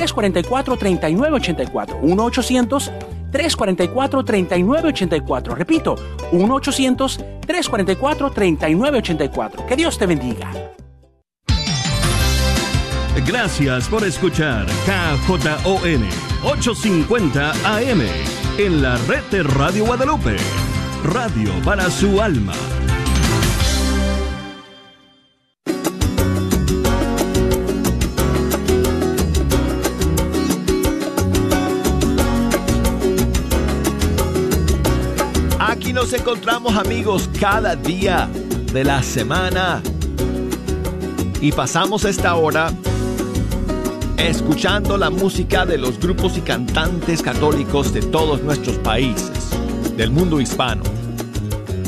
1-800-344-3984. 1-800-344-3984. Repito, 1-800-344-3984. Que Dios te bendiga. Gracias por escuchar KJON 850 AM en la red de Radio Guadalupe. Radio para su alma. Nos encontramos amigos cada día de la semana y pasamos esta hora escuchando la música de los grupos y cantantes católicos de todos nuestros países, del mundo hispano.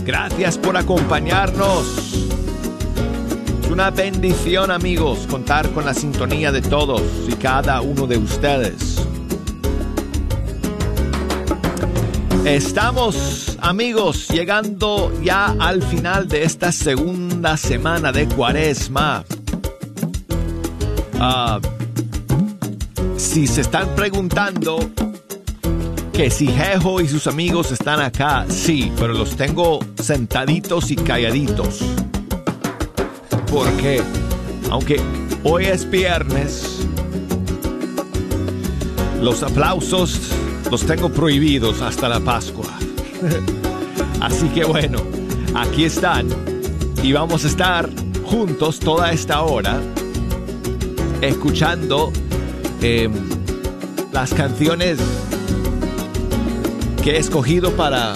Gracias por acompañarnos. Es una bendición amigos contar con la sintonía de todos y cada uno de ustedes. Estamos amigos llegando ya al final de esta segunda semana de cuaresma. Ah, si se están preguntando que si Jejo y sus amigos están acá, sí, pero los tengo sentaditos y calladitos. Porque, aunque hoy es viernes, los aplausos los tengo prohibidos hasta la Pascua. Así que bueno, aquí están y vamos a estar juntos toda esta hora escuchando eh, las canciones que he escogido para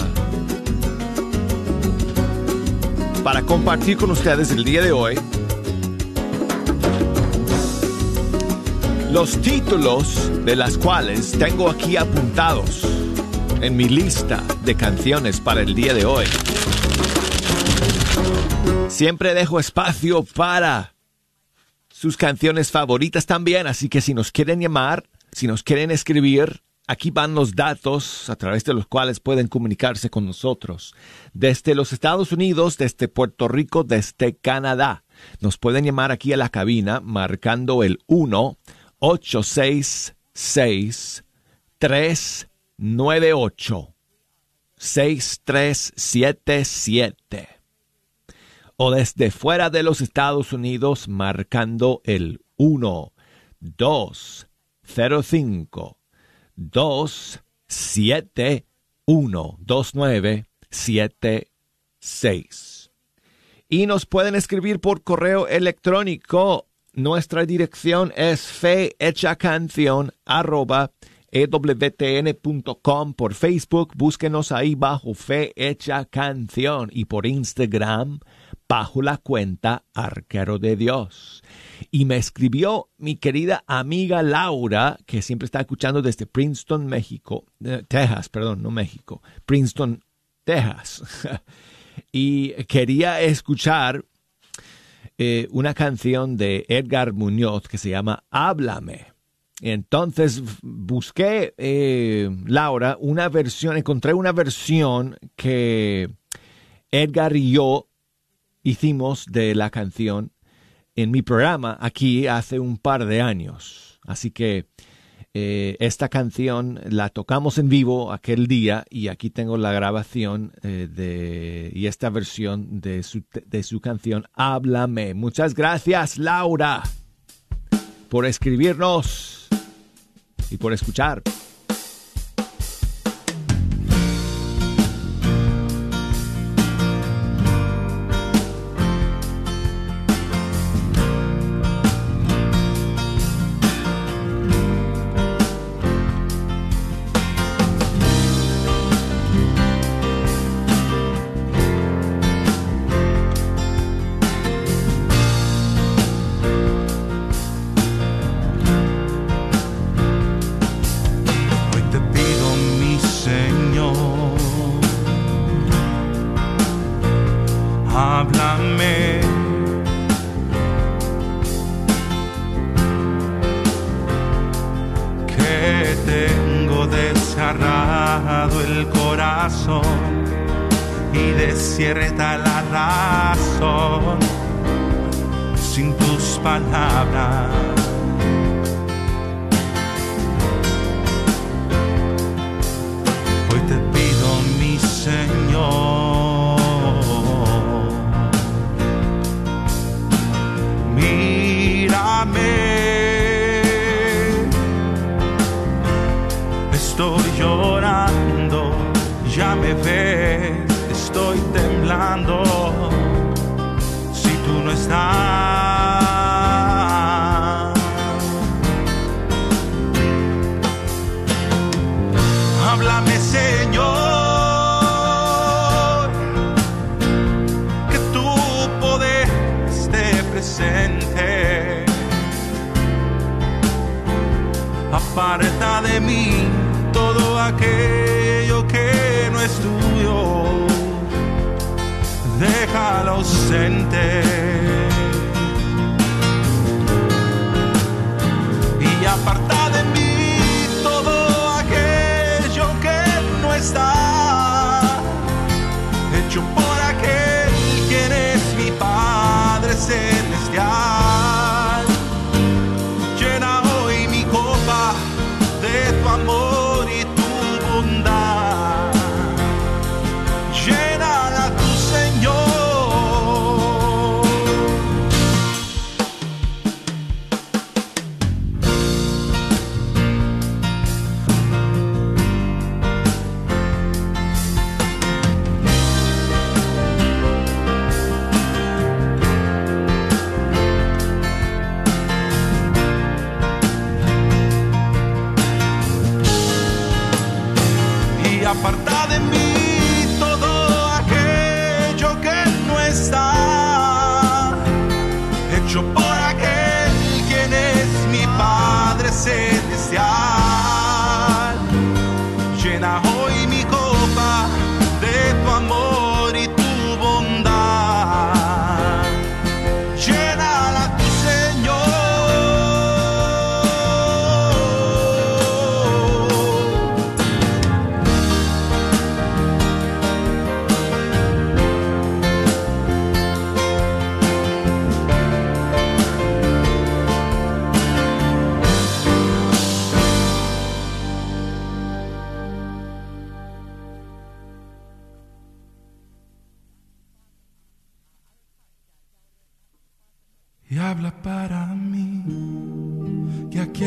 para compartir con ustedes el día de hoy. Los títulos de las cuales tengo aquí apuntados en mi lista de canciones para el día de hoy. Siempre dejo espacio para sus canciones favoritas también, así que si nos quieren llamar, si nos quieren escribir, aquí van los datos a través de los cuales pueden comunicarse con nosotros. Desde los Estados Unidos, desde Puerto Rico, desde Canadá. Nos pueden llamar aquí a la cabina marcando el 1 866 398 6377 o desde fuera de los Estados Unidos marcando el 1 2 0 5 2 7 1 2 9 7 6 y nos pueden escribir por correo electrónico nuestra dirección es ewtn.com por Facebook, búsquenos ahí bajo Fe Hecha Canción y por Instagram bajo la cuenta Arquero de Dios. Y me escribió mi querida amiga Laura, que siempre está escuchando desde Princeton, México, eh, Texas, perdón, no México, Princeton, Texas. y quería escuchar eh, una canción de Edgar Muñoz que se llama Háblame. Entonces busqué, eh, Laura, una versión, encontré una versión que Edgar y yo hicimos de la canción en mi programa aquí hace un par de años. Así que eh, esta canción la tocamos en vivo aquel día y aquí tengo la grabación eh, de, y esta versión de su, de su canción Háblame. Muchas gracias Laura por escribirnos y por escuchar. aparta de mí todo aquello que no es tuyo. Déjalo sentir.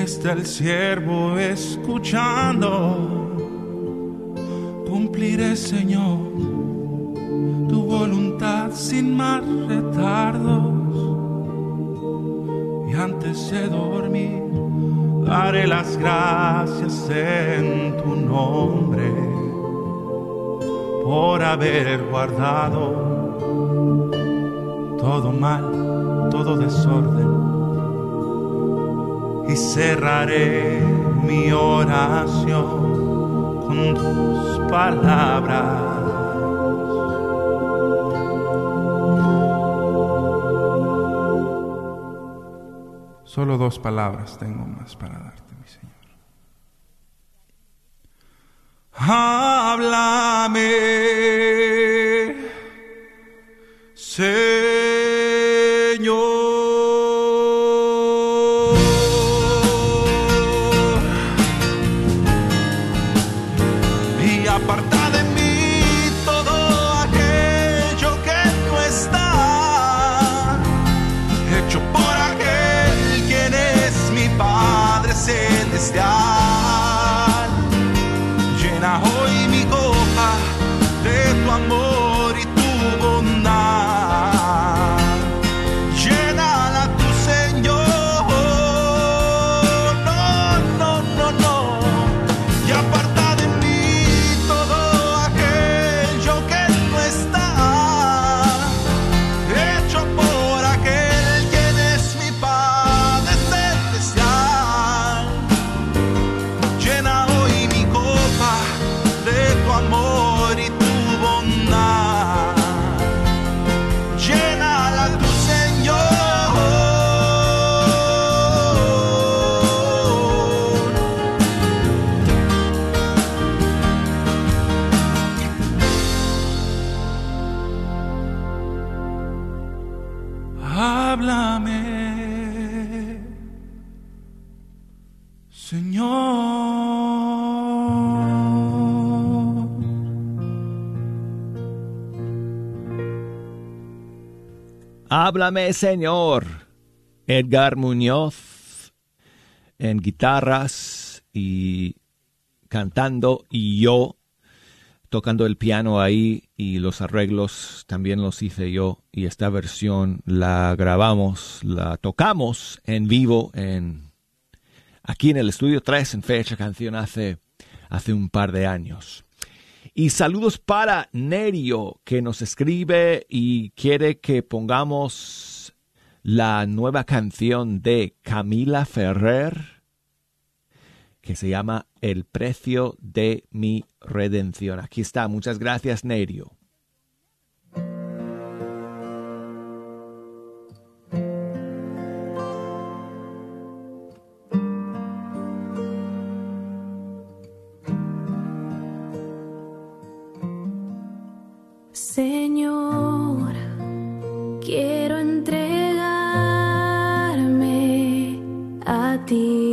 está el siervo escuchando. Cumpliré, Señor, tu voluntad sin más retardos. Y antes de dormir, daré las gracias en tu nombre por haber guardado todo mal, todo desorden y cerraré mi oración con tus palabras. Solo dos palabras tengo más para darte, mi Señor. Háblame, Señor. Háblame Señor, Edgar Muñoz en guitarras y cantando y yo tocando el piano ahí y los arreglos también los hice yo y esta versión la grabamos, la tocamos en vivo en aquí en el estudio 3 en fecha canción hace hace un par de años. Y saludos para Nerio que nos escribe y quiere que pongamos la nueva canción de Camila Ferrer que se llama El precio de mi redención. Aquí está, muchas gracias Nerio. Señor, quiero entregarme a ti.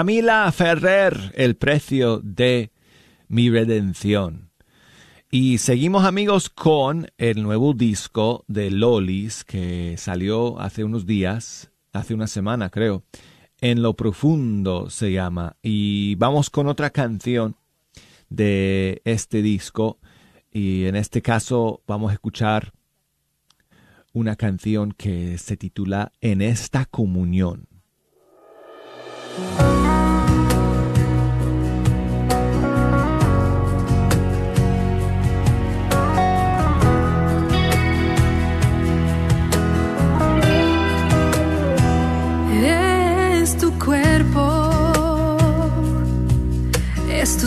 Camila Ferrer, el precio de mi redención. Y seguimos amigos con el nuevo disco de Lolis que salió hace unos días, hace una semana creo. En lo profundo se llama. Y vamos con otra canción de este disco. Y en este caso vamos a escuchar una canción que se titula En esta comunión.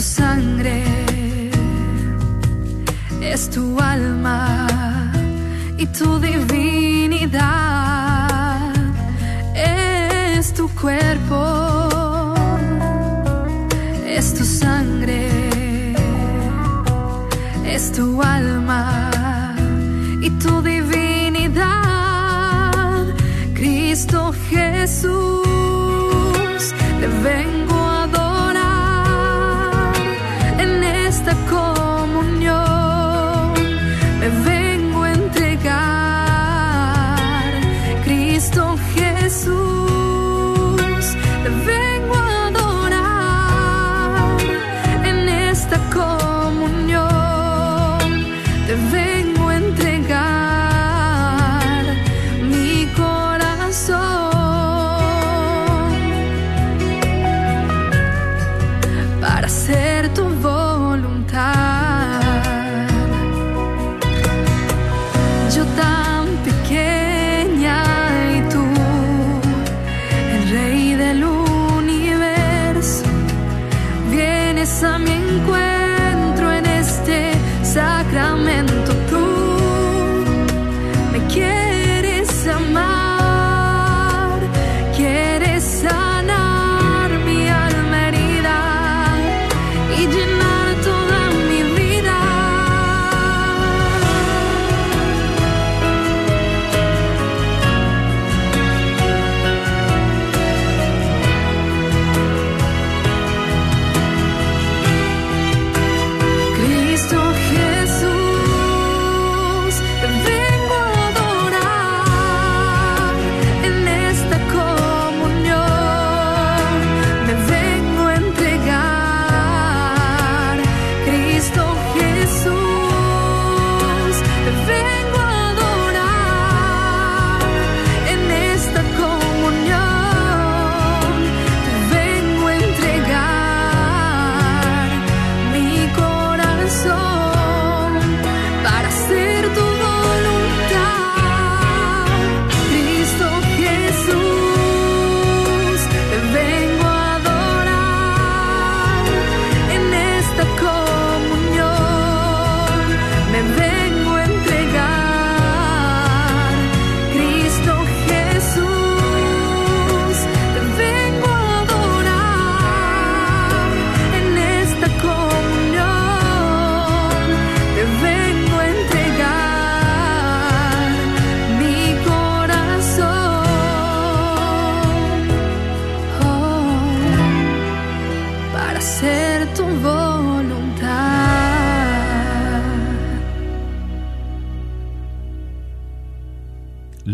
Sangre, es tu alma y tu divinidad. Es tu cuerpo, es tu sangre, es tu alma y tu divinidad. Cristo Jesús,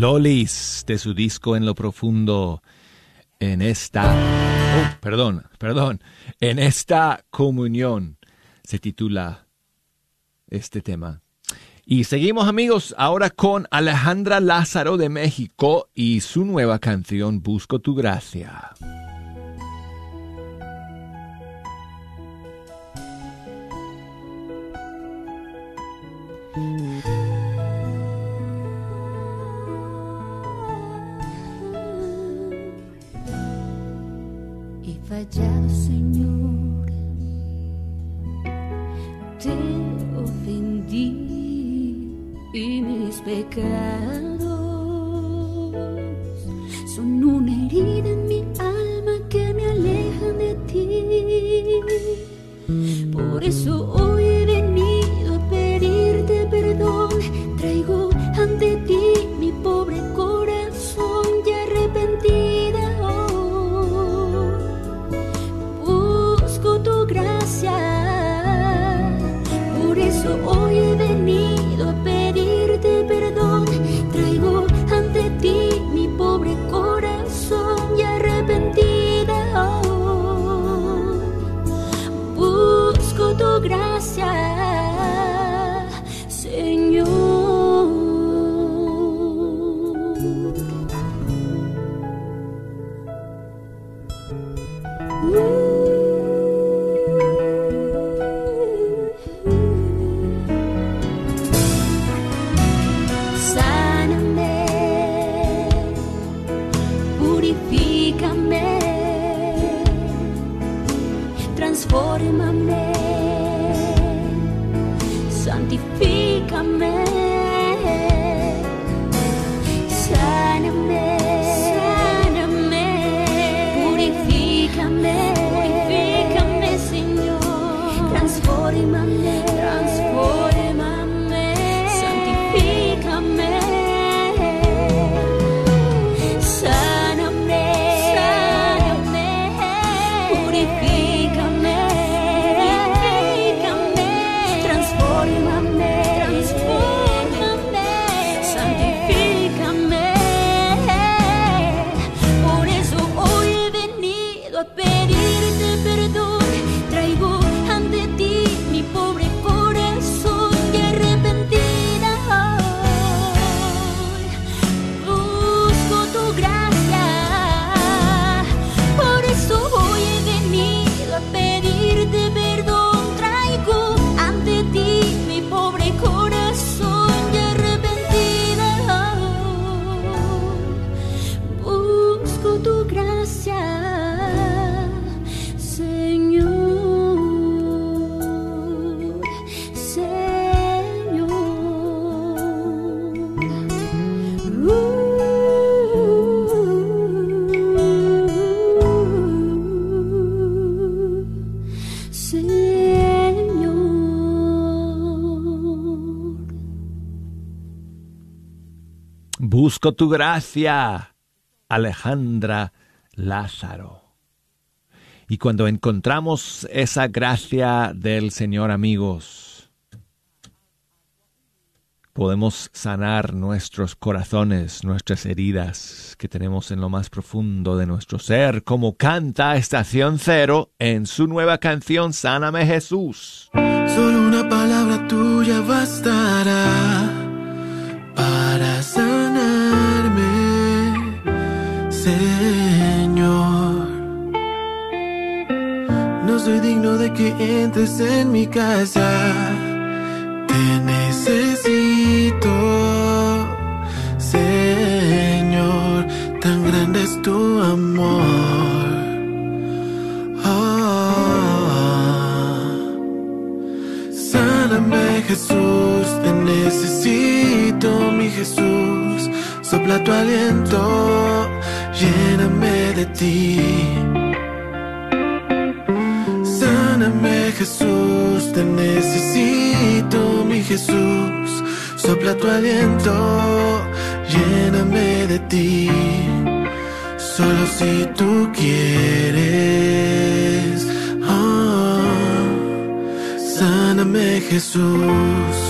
Lolis de su disco En lo profundo en esta oh, perdón, perdón, en esta comunión se titula este tema. Y seguimos amigos ahora con Alejandra Lázaro de México y su nueva canción Busco tu gracia. He fallado, Señor, te ofendí y mis pecados son una herida en mi alma que me alejan de ti. Por eso hoy he venido a pedirte perdón. Traigo ante ti mi pobre corazón ya arrepentida. Por eso purifícame, transfórmame, santifícame. Busco tu gracia, Alejandra Lázaro. Y cuando encontramos esa gracia del Señor, amigos, podemos sanar nuestros corazones, nuestras heridas que tenemos en lo más profundo de nuestro ser, como canta Estación Cero en su nueva canción Sáname Jesús. Solo una palabra tuya bastará soy digno de que entres en mi casa. Te necesito, Señor. Tan grande es tu amor. Ah. Sáname Jesús, te necesito mi Jesús, sopla tu aliento, lléname de ti. Jesús, te necesito mi Jesús, sopla tu aliento, lléname de ti. Solo si tú quieres. Ah. Sáname Jesús.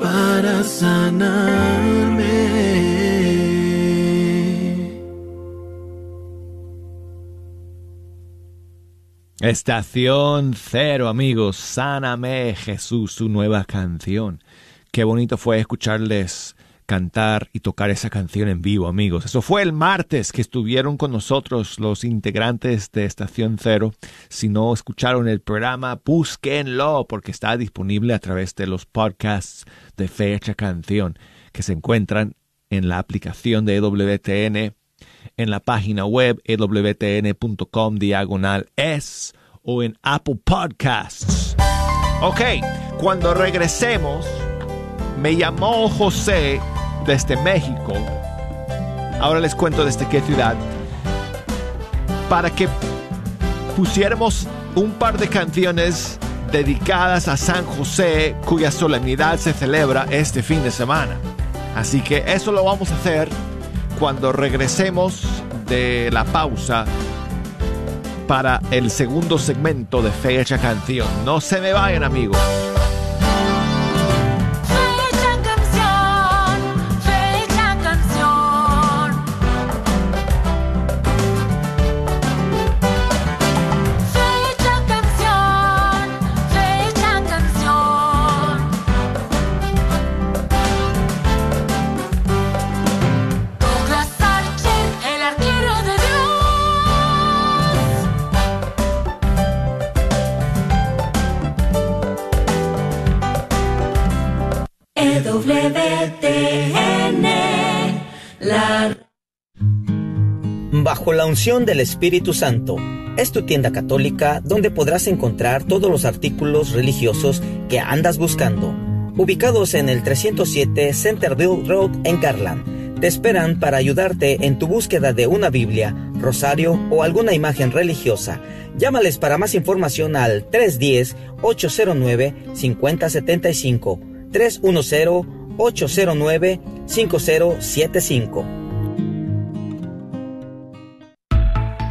Para sanarme. Estación Cero, amigos. Sáname, Jesús, su nueva canción. Qué bonito fue escucharles cantar y tocar esa canción en vivo, amigos. Eso fue el martes que estuvieron con nosotros los integrantes de Estación Cero. Si no escucharon el programa, búsquenlo porque está disponible a través de los podcasts de Fecha Canción que se encuentran en la aplicación de EWTN, en la página web ewtn.com diagonal es o en Apple Podcasts. Ok, cuando regresemos, me llamó José desde México. Ahora les cuento desde qué ciudad. Para que pusiéramos un par de canciones dedicadas a San José, cuya solemnidad se celebra este fin de semana. Así que eso lo vamos a hacer cuando regresemos de la pausa para el segundo segmento de Fecha Canción. No se me vayan amigos. Bajo la unción del Espíritu Santo es tu tienda católica donde podrás encontrar todos los artículos religiosos que andas buscando. Ubicados en el 307 Centerville Road en Garland, te esperan para ayudarte en tu búsqueda de una Biblia, rosario o alguna imagen religiosa. Llámales para más información al 310-809-5075, 310-809-5075.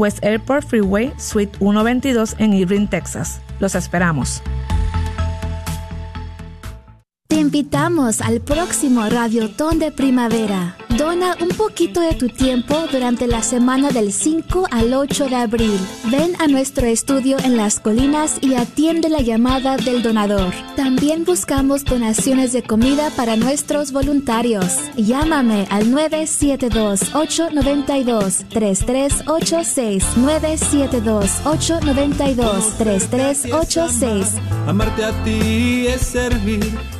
West Airport Freeway, Suite 122 en Irving, Texas. Los esperamos. Te invitamos al próximo Radiotón de Primavera. Dona un poquito de tu tiempo durante la semana del 5 al 8 de abril. Ven a nuestro estudio en las colinas y atiende la llamada del donador. También buscamos donaciones de comida para nuestros voluntarios. Llámame al 972-892-3386. 972-892-3386. Amarte a ti es servir.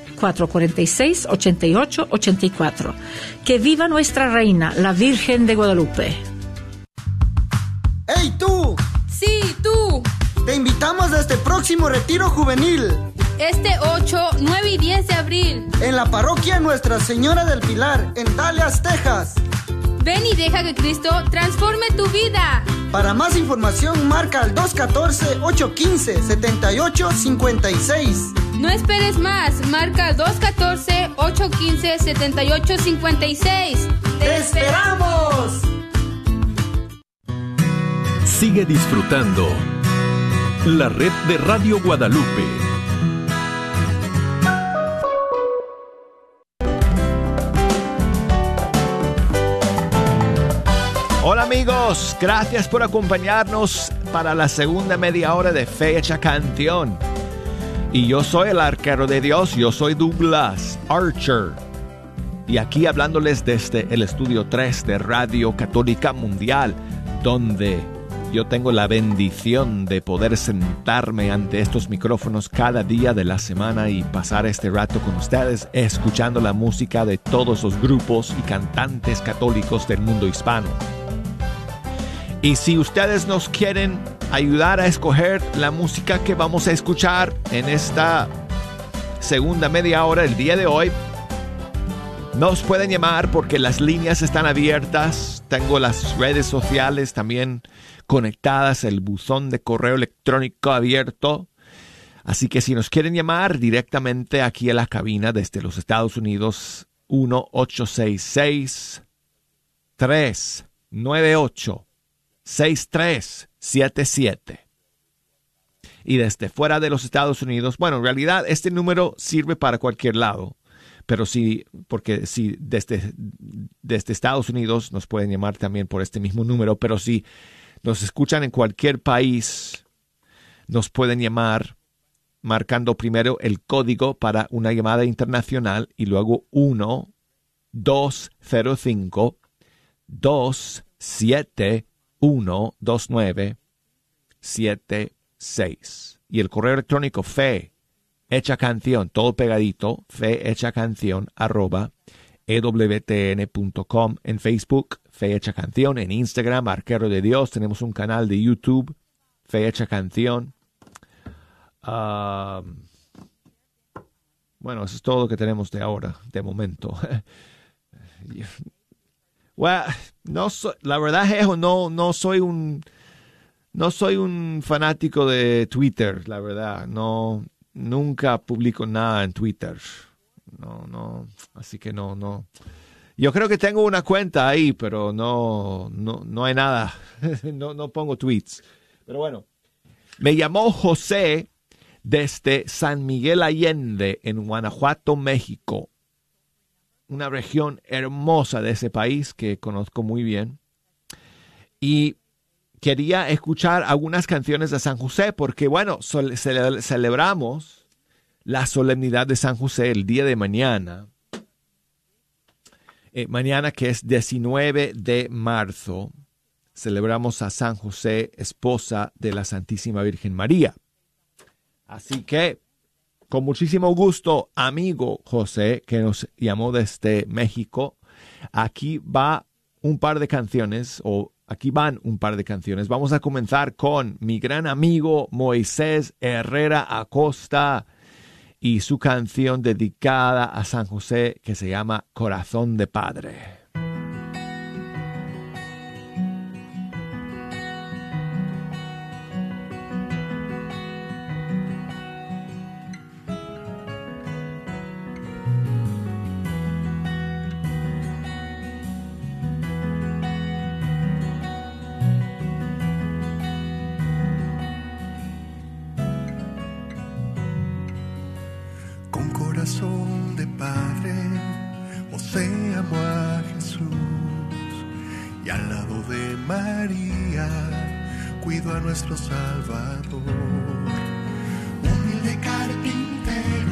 446-8884. Que viva nuestra reina, la Virgen de Guadalupe. ¡Hey tú! Sí, tú. Te invitamos a este próximo retiro juvenil Este 8, 9 y 10 de abril. en la parroquia Nuestra Señora del Pilar, en Dallas, Texas. Ven y deja que Cristo transforme tu vida. Para más información, marca al 214-815-7856. No esperes más. Marca 214-815-7856. ¡Te esperamos! Sigue disfrutando la red de Radio Guadalupe. Hola amigos, gracias por acompañarnos para la segunda media hora de Fecha Canción. Y yo soy el arquero de Dios, yo soy Douglas Archer. y aquí hablándoles desde el estudio 3 de Radio Católica Mundial, donde yo tengo la bendición de poder sentarme ante estos micrófonos cada día de la semana y pasar este rato con ustedes escuchando la música de todos los grupos y cantantes católicos del mundo hispano. Y si ustedes nos quieren ayudar a escoger la música que vamos a escuchar en esta segunda media hora del día de hoy, nos pueden llamar porque las líneas están abiertas. Tengo las redes sociales también conectadas, el buzón de correo electrónico abierto. Así que si nos quieren llamar directamente aquí a la cabina desde los Estados Unidos, 1-866 398 6377. Y desde fuera de los Estados Unidos, bueno, en realidad este número sirve para cualquier lado, pero sí, porque si desde, desde Estados Unidos nos pueden llamar también por este mismo número, pero si nos escuchan en cualquier país, nos pueden llamar marcando primero el código para una llamada internacional y luego 1 205 271 2976 y el correo electrónico fe hecha canción, todo pegadito, fe hecha canción arroba ewtn.com en Facebook, Fe Hecha Canción, en Instagram, Arquero de Dios, tenemos un canal de YouTube, Fe Hecha Canción. Um, bueno, eso es todo lo que tenemos de ahora, de momento. no la verdad es no, no soy un no soy un fanático de Twitter, la verdad. No, nunca publico nada en Twitter. No, no, así que no, no. Yo creo que tengo una cuenta ahí, pero no, no, no hay nada. no, no pongo tweets. Pero bueno, me llamó José desde San Miguel Allende, en Guanajuato, México. Una región hermosa de ese país que conozco muy bien. Y quería escuchar algunas canciones de San José porque, bueno, cele celebramos la solemnidad de San José el día de mañana. Eh, mañana que es 19 de marzo, celebramos a San José, esposa de la Santísima Virgen María. Así que, con muchísimo gusto, amigo José, que nos llamó desde México, aquí va un par de canciones, o aquí van un par de canciones. Vamos a comenzar con mi gran amigo Moisés Herrera Acosta y su canción dedicada a San José que se llama Corazón de Padre. al lado de María cuido a nuestro Salvador. Humilde carpintero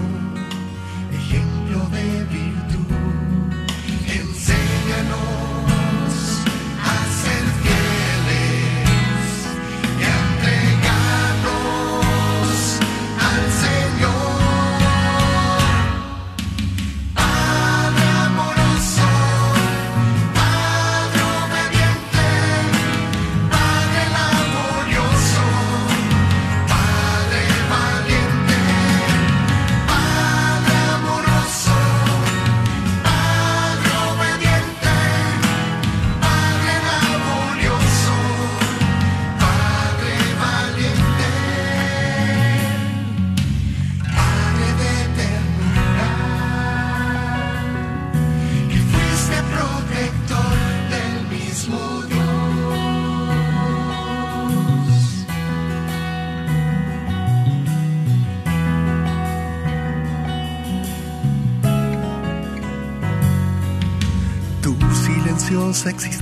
sexy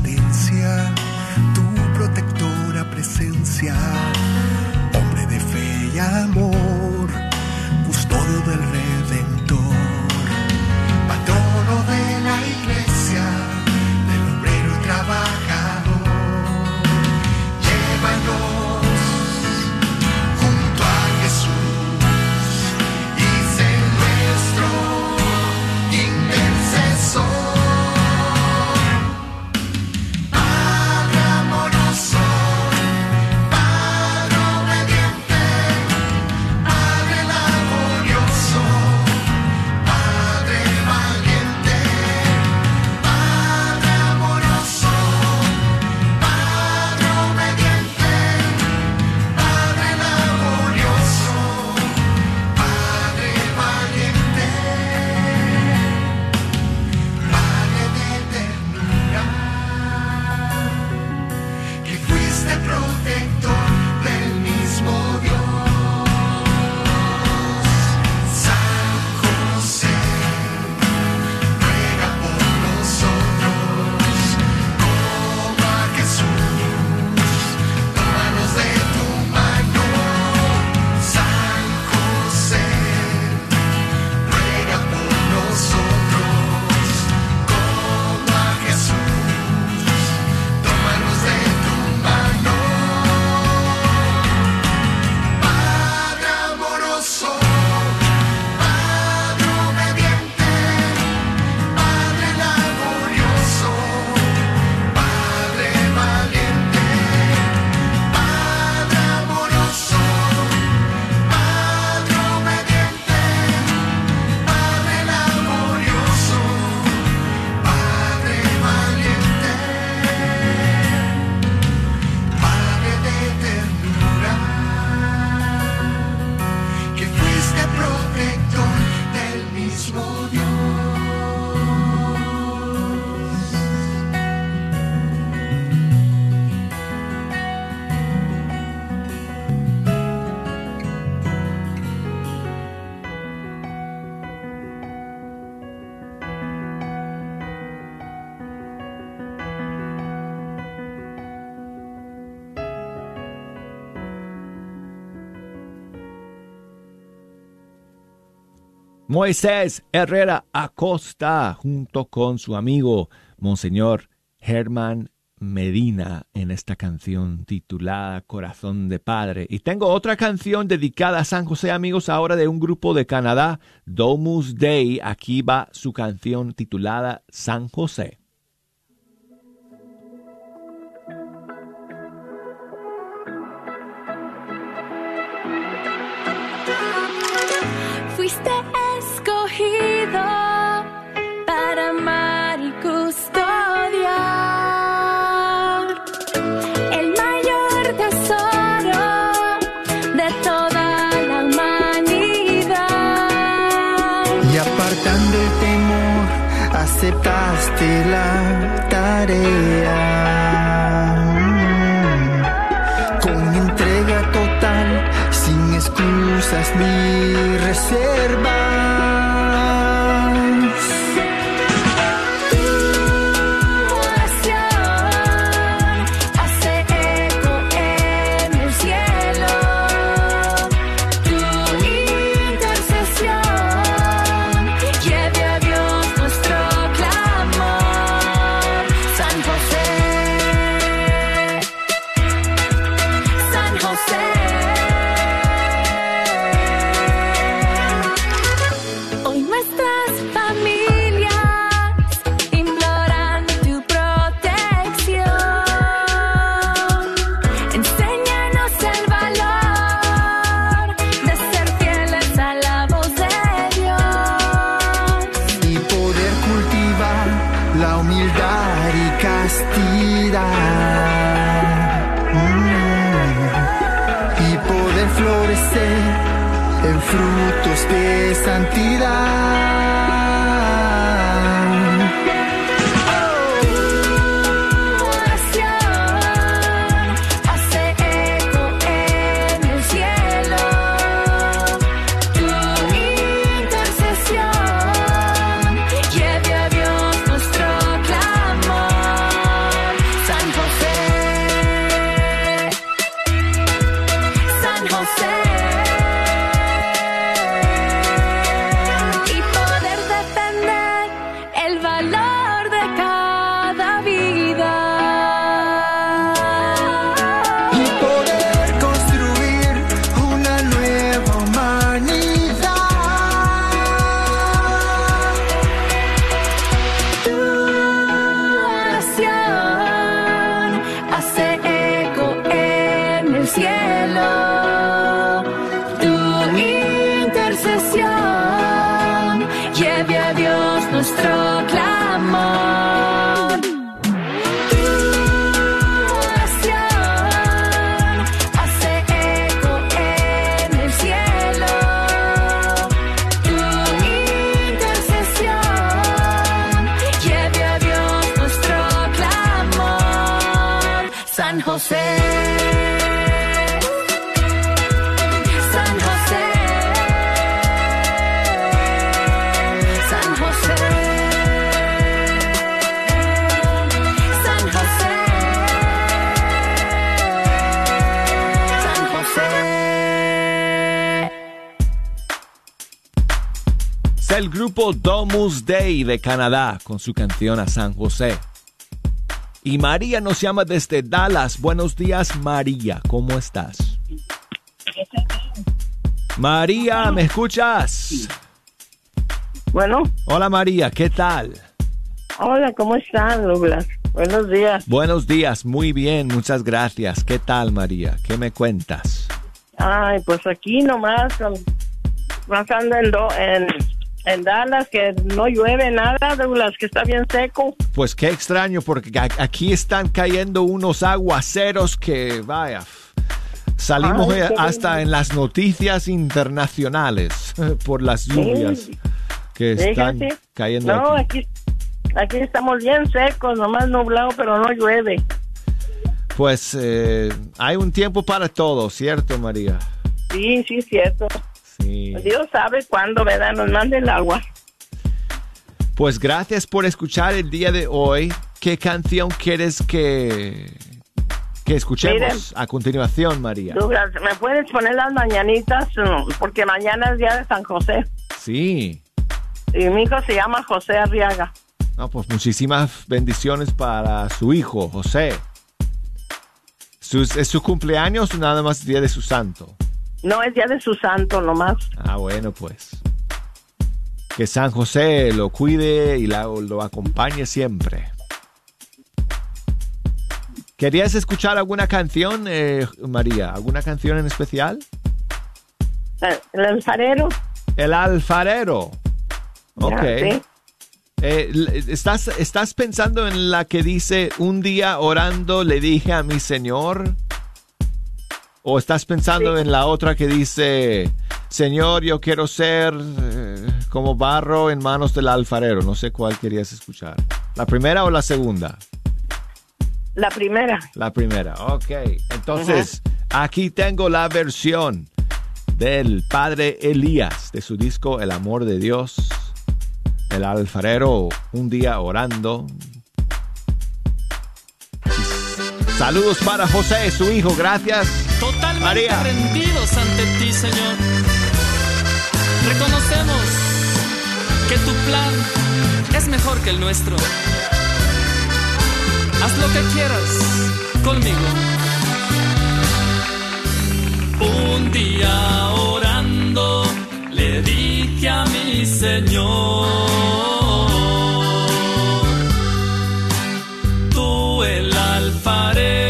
Moisés Herrera Acosta junto con su amigo Monseñor Germán Medina en esta canción titulada Corazón de Padre. Y tengo otra canción dedicada a San José, amigos, ahora de un grupo de Canadá, Domus Dei. Aquí va su canción titulada San José. Excusas ni reservas. Tu grupo Domus Dei de Canadá con su canción a San José. Y María nos llama desde Dallas. Buenos días, María. ¿Cómo estás? María, ¿me escuchas? Bueno. Hola, María. ¿Qué tal? Hola, ¿cómo estás, Douglas? Buenos días. Buenos días. Muy bien. Muchas gracias. ¿Qué tal, María? ¿Qué me cuentas? Ay, pues aquí nomás, pasando en, en, en Dallas, que no llueve nada, Douglas, que está bien seco. Pues qué extraño, porque aquí están cayendo unos aguaceros que, vaya, salimos Ay, eh, hasta en las noticias internacionales por las lluvias Sí. que están Fíjate. cayendo No, aquí. aquí, aquí estamos bien secos, nomás nublado, pero no llueve. Pues eh, hay un tiempo para todo, ¿cierto, María? Sí, sí, cierto. Sí. Dios sabe cuándo, ¿verdad? Nos manda el agua. Pues gracias por escuchar el día de hoy. ¿Qué canción quieres que, que escuchemos Miren. a continuación, María? Douglas, ¿me puedes poner las mañanitas? No, Porque mañana es día de San José. Sí. Y mi hijo se llama José Arriaga. No, pues muchísimas bendiciones para su hijo, José. Sus- ¿Es su cumpleaños o nada más día de su santo? No, es día de su santo nomás. Ah, bueno, pues. Que San José lo cuide y la- lo acompañe siempre. ¿Querías escuchar alguna canción, eh, María? ¿Alguna canción en especial? Eh, El alfarero. El alfarero. Ok. sí. Eh, ¿estás, ¿Estás pensando en la que dice, un día orando le dije a mi Señor? ¿O estás pensando en la otra que dice, Señor, yo quiero ser eh, como barro en manos del alfarero? No sé cuál querías escuchar. ¿La primera o la segunda? La primera. La primera, ok. Entonces, aquí tengo la versión del padre Elías de su disco El amor de Dios. El alfarero un día orando. Saludos para José, su hijo. Gracias. Totalmente María. rendidos ante ti, Señor. Reconocemos que tu plan es mejor que el nuestro. Haz lo que quieras conmigo. Un día orando le dije a mi Señor, tú el alfarero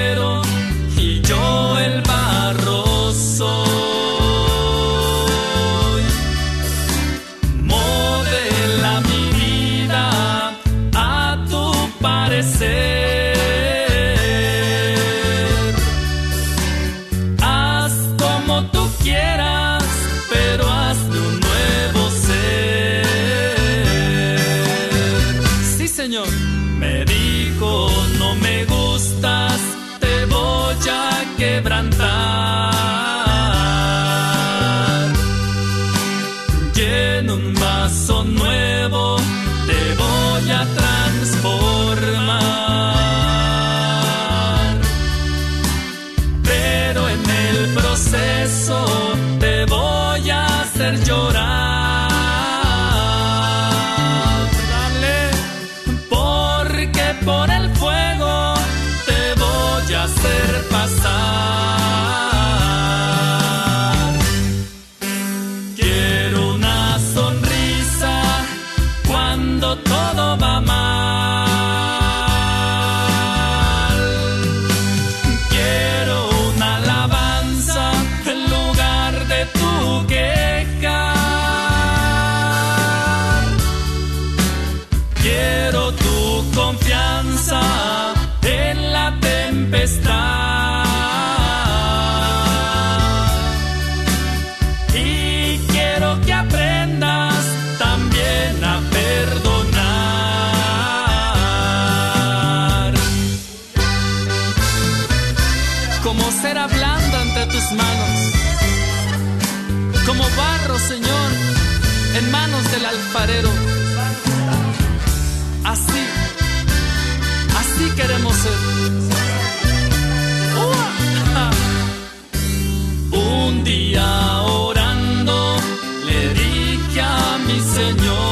Señor,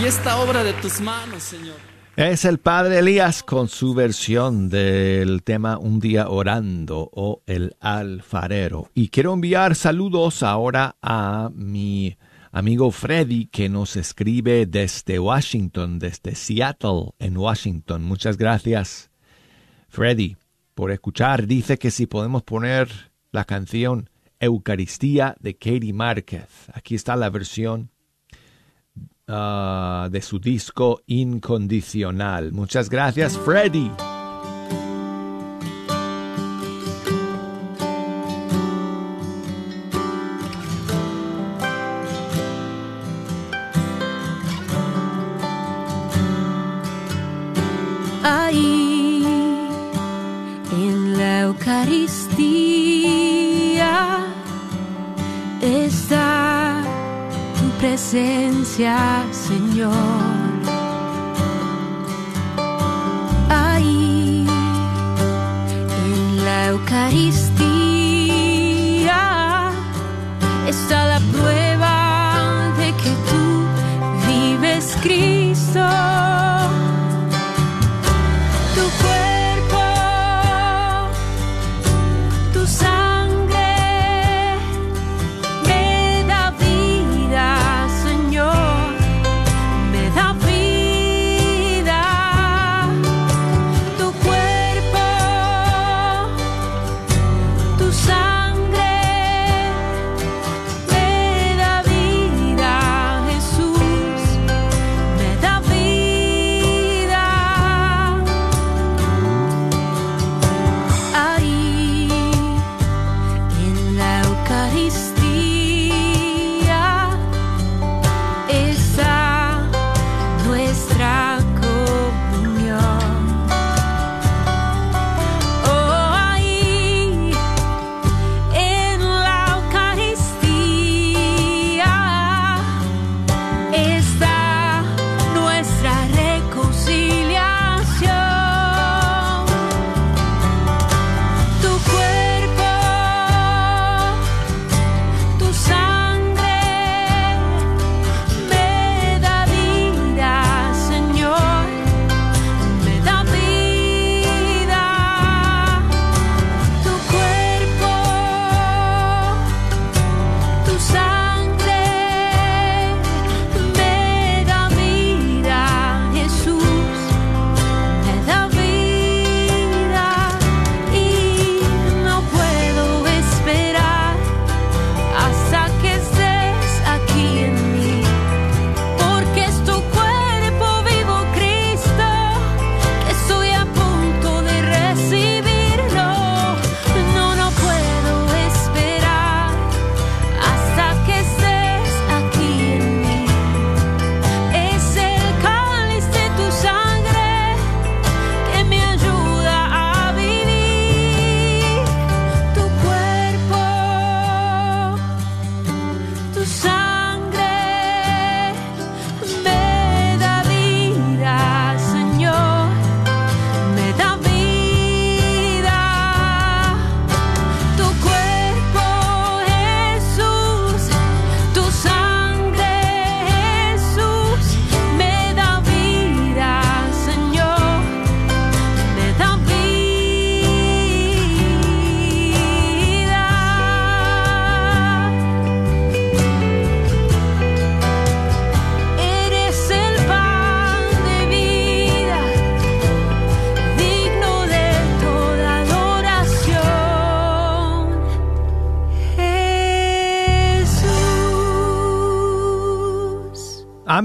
y esta obra de tus manos, Señor. Es el padre Elías con su versión del tema Un día orando o El alfarero. Y quiero enviar saludos ahora a mi amigo Freddy que nos escribe desde Washington, desde Seattle, en Washington. Muchas gracias, Freddy, por escuchar. Dice que si podemos poner la canción Eucaristía de Katie Márquez. Aquí está la versión uh, de su disco Incondicional. Muchas gracias, Freddy. Ahí en la Eucaristía presencia, Señor. Ahí en la Eucaristía está la prueba de que tú vives, Cristo.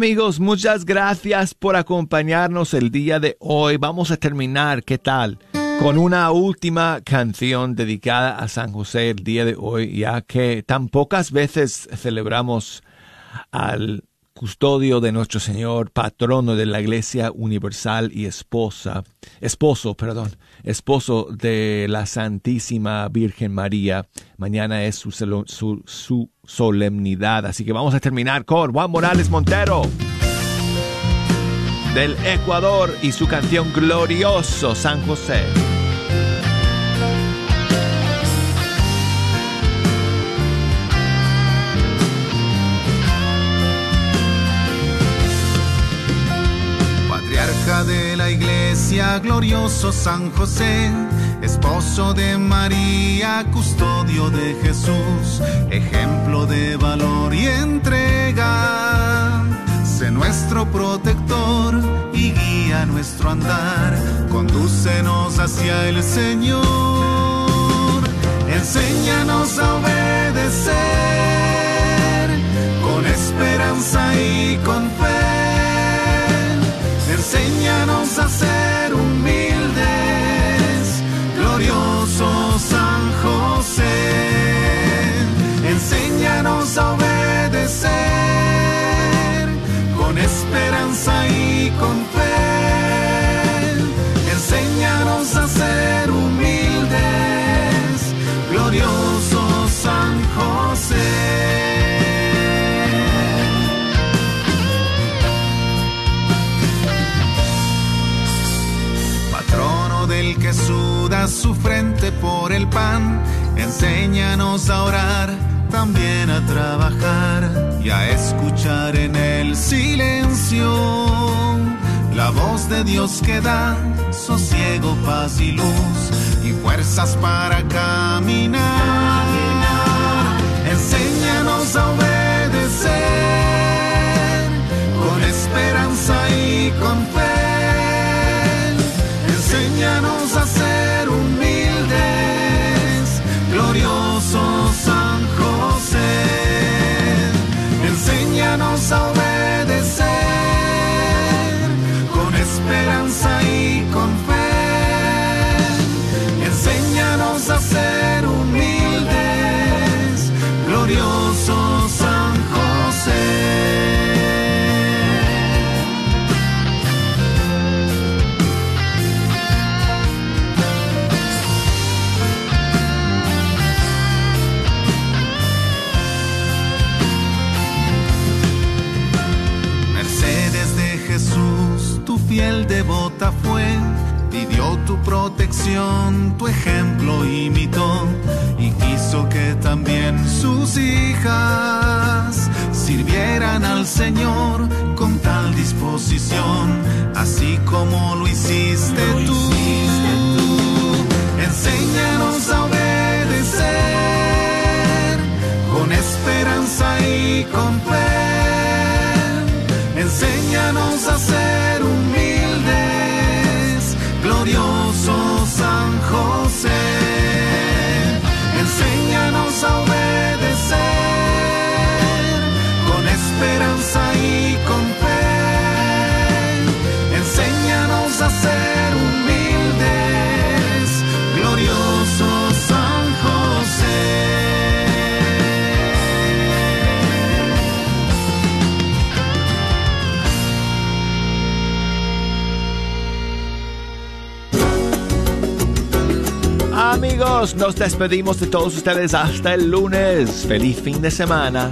Amigos, muchas gracias por acompañarnos el día de hoy. Vamos a terminar, ¿qué tal? Con una última canción dedicada a San José el día de hoy, ya que tan pocas veces celebramos al custodio de nuestro Señor, patrono de la Iglesia Universal y esposa, esposo, perdón, esposo de la Santísima Virgen María. Mañana es su, su, su solemnidad, así que vamos a terminar con Juan Morales Montero del Ecuador y su canción Glorioso San José. Gracia, glorioso San José, esposo de María, custodio de Jesús, ejemplo de valor y entrega. Sé nuestro protector y guía nuestro andar, condúcenos hacia el Señor. Enséñanos a obedecer con esperanza y con fe. Enséñanos a ser por el pan, enséñanos a orar, también a trabajar y a escuchar en el silencio la voz de Dios que da sosiego, paz y luz y fuerzas para caminar. Tu protección, tu ejemplo imitó y quiso que también sus hijas sirvieran al Señor con tal disposición, así como lo hiciste Nos despedimos de todos ustedes hasta el lunes. Feliz fin de semana.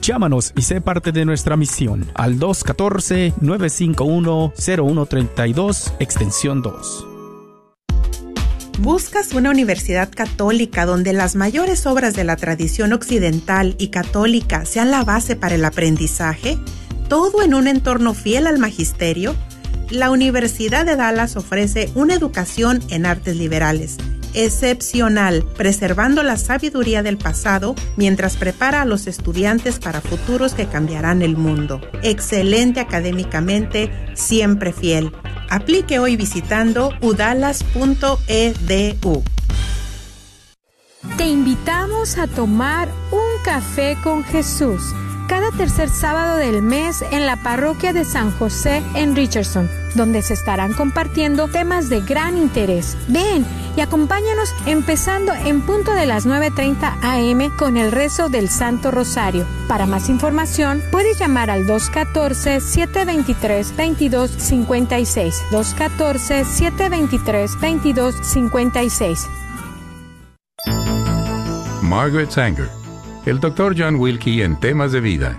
Llámanos y sé parte de nuestra misión al 214-951-0132, extensión 2. ¿Buscas una universidad católica donde las mayores obras de la tradición occidental y católica sean la base para el aprendizaje? ¿Todo en un entorno fiel al magisterio? La Universidad de Dallas ofrece una educación en artes liberales excepcional, preservando la sabiduría del pasado mientras prepara a los estudiantes para futuros que cambiarán el mundo. Excelente académicamente, siempre fiel. Aplique hoy visitando udalas.edu. Te invitamos a tomar un café con Jesús cada tercer sábado del mes en la parroquia de San José en Richardson, donde se estarán compartiendo temas de gran interés. Ven y acompáñanos empezando en punto de las 9.30 am con el rezo del Santo Rosario. Para más información, puedes llamar al 214-723-2256. 214-723-2256. Margaret Sanger. El Dr. John Wilkie en temas de vida.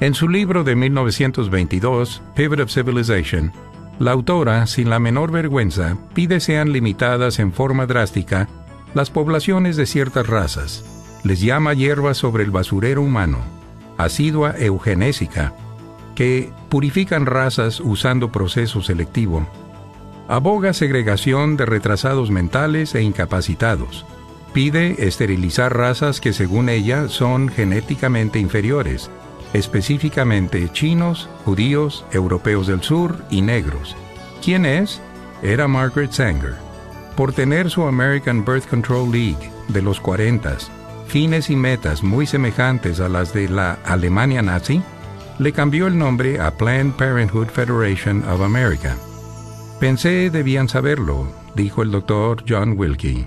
En su libro de 1922, Pivot of Civilization, la autora, sin la menor vergüenza, pide sean limitadas en forma drástica las poblaciones de ciertas razas. Les llama hierbas sobre el basurero humano, asidua eugenésica, que purifican razas usando proceso selectivo. Aboga segregación de retrasados mentales e incapacitados. Pide esterilizar razas que según ella son genéticamente inferiores, específicamente chinos, judíos, europeos del sur y negros. ¿Quién es? Era Margaret Sanger. Por tener su American Birth Control League de los 40, fines y metas muy semejantes a las de la Alemania nazi, le cambió el nombre a Planned Parenthood Federation of America. Pensé debían saberlo, dijo el doctor John Wilkie.